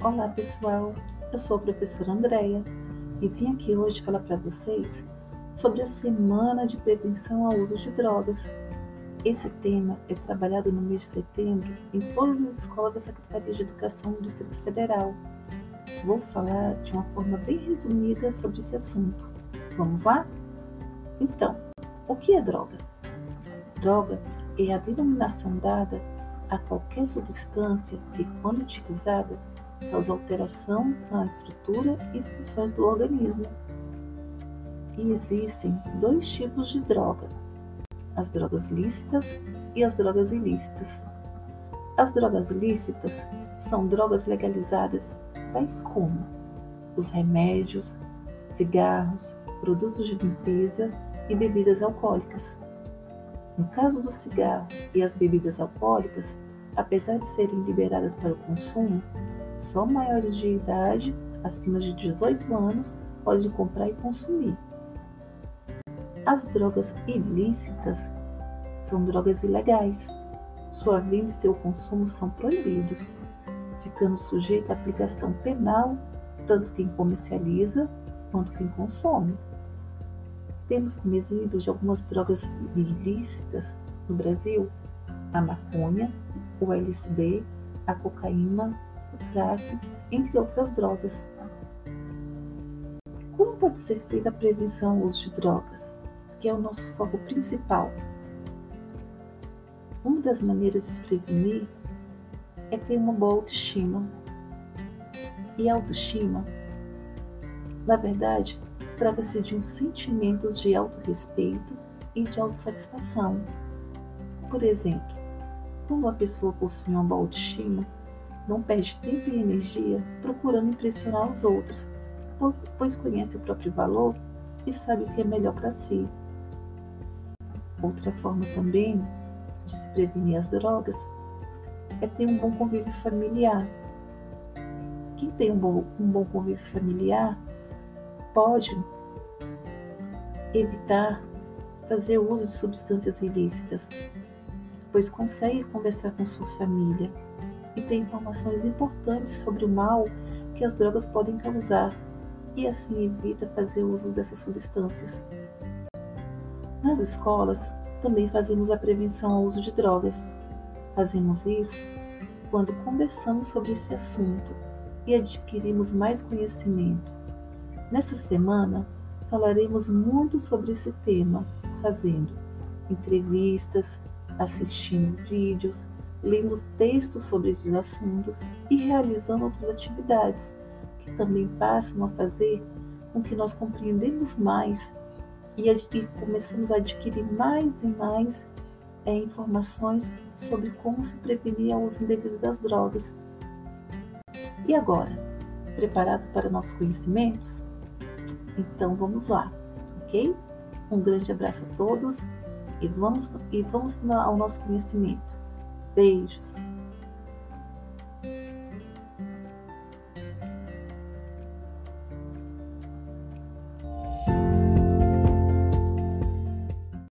Olá pessoal, eu sou a professora Andréia e vim aqui hoje falar para vocês sobre a Semana de Prevenção ao Uso de Drogas. Esse tema é trabalhado no mês de setembro em todas as escolas da Secretaria de Educação do Distrito Federal. Vou falar de uma forma bem resumida sobre esse assunto. Vamos lá? Então, o que é droga? Droga é a denominação dada a qualquer substância que, quando utilizada, causa alteração na estrutura e funções do organismo. E existem dois tipos de droga: as drogas lícitas e as drogas ilícitas. As drogas lícitas são drogas legalizadas, tais como os remédios, cigarros, produtos de limpeza e bebidas alcoólicas. No caso do cigarro e as bebidas alcoólicas, apesar de serem liberadas para o consumo, só maiores de idade, acima de 18 anos, podem comprar e consumir. As drogas ilícitas são drogas ilegais. Sua venda e seu consumo são proibidos, ficando sujeito à aplicação penal tanto quem comercializa quanto quem consome. Temos como exemplos de algumas drogas ilícitas no Brasil a maconha, o LSD, a cocaína, crack, entre outras drogas. Como pode ser feita a prevenção ao uso de drogas, que é o nosso foco principal? Uma das maneiras de se prevenir é ter uma boa autoestima. E autoestima, na verdade, trata-se de um sentimento de autorrespeito e de autossatisfação. Por exemplo, quando uma pessoa possui uma boa autoestima, não perde tempo e energia procurando impressionar os outros, pois conhece o próprio valor e sabe o que é melhor para si. Outra forma também de se prevenir as drogas é ter um bom convívio familiar. Quem tem um bom, um bom convívio familiar pode evitar fazer uso de substâncias ilícitas, pois consegue conversar com sua família e tem informações importantes sobre o mal que as drogas podem causar e assim evita fazer uso dessas substâncias. Nas escolas, também fazemos a prevenção ao uso de drogas. Fazemos isso quando conversamos sobre esse assunto e adquirimos mais conhecimento. Nessa semana, falaremos muito sobre esse tema, fazendo entrevistas, assistindo vídeos, lendo textos sobre esses assuntos e realizando outras atividades que também passam a fazer com que nós compreendemos mais e, e começamos a adquirir mais e mais é, informações sobre como se prevenir ao uso indevido das drogas. E agora, preparado para novos conhecimentos? Então vamos lá, ok? Um grande abraço a todos e vamos, e vamos ao nosso conhecimento. Beijos.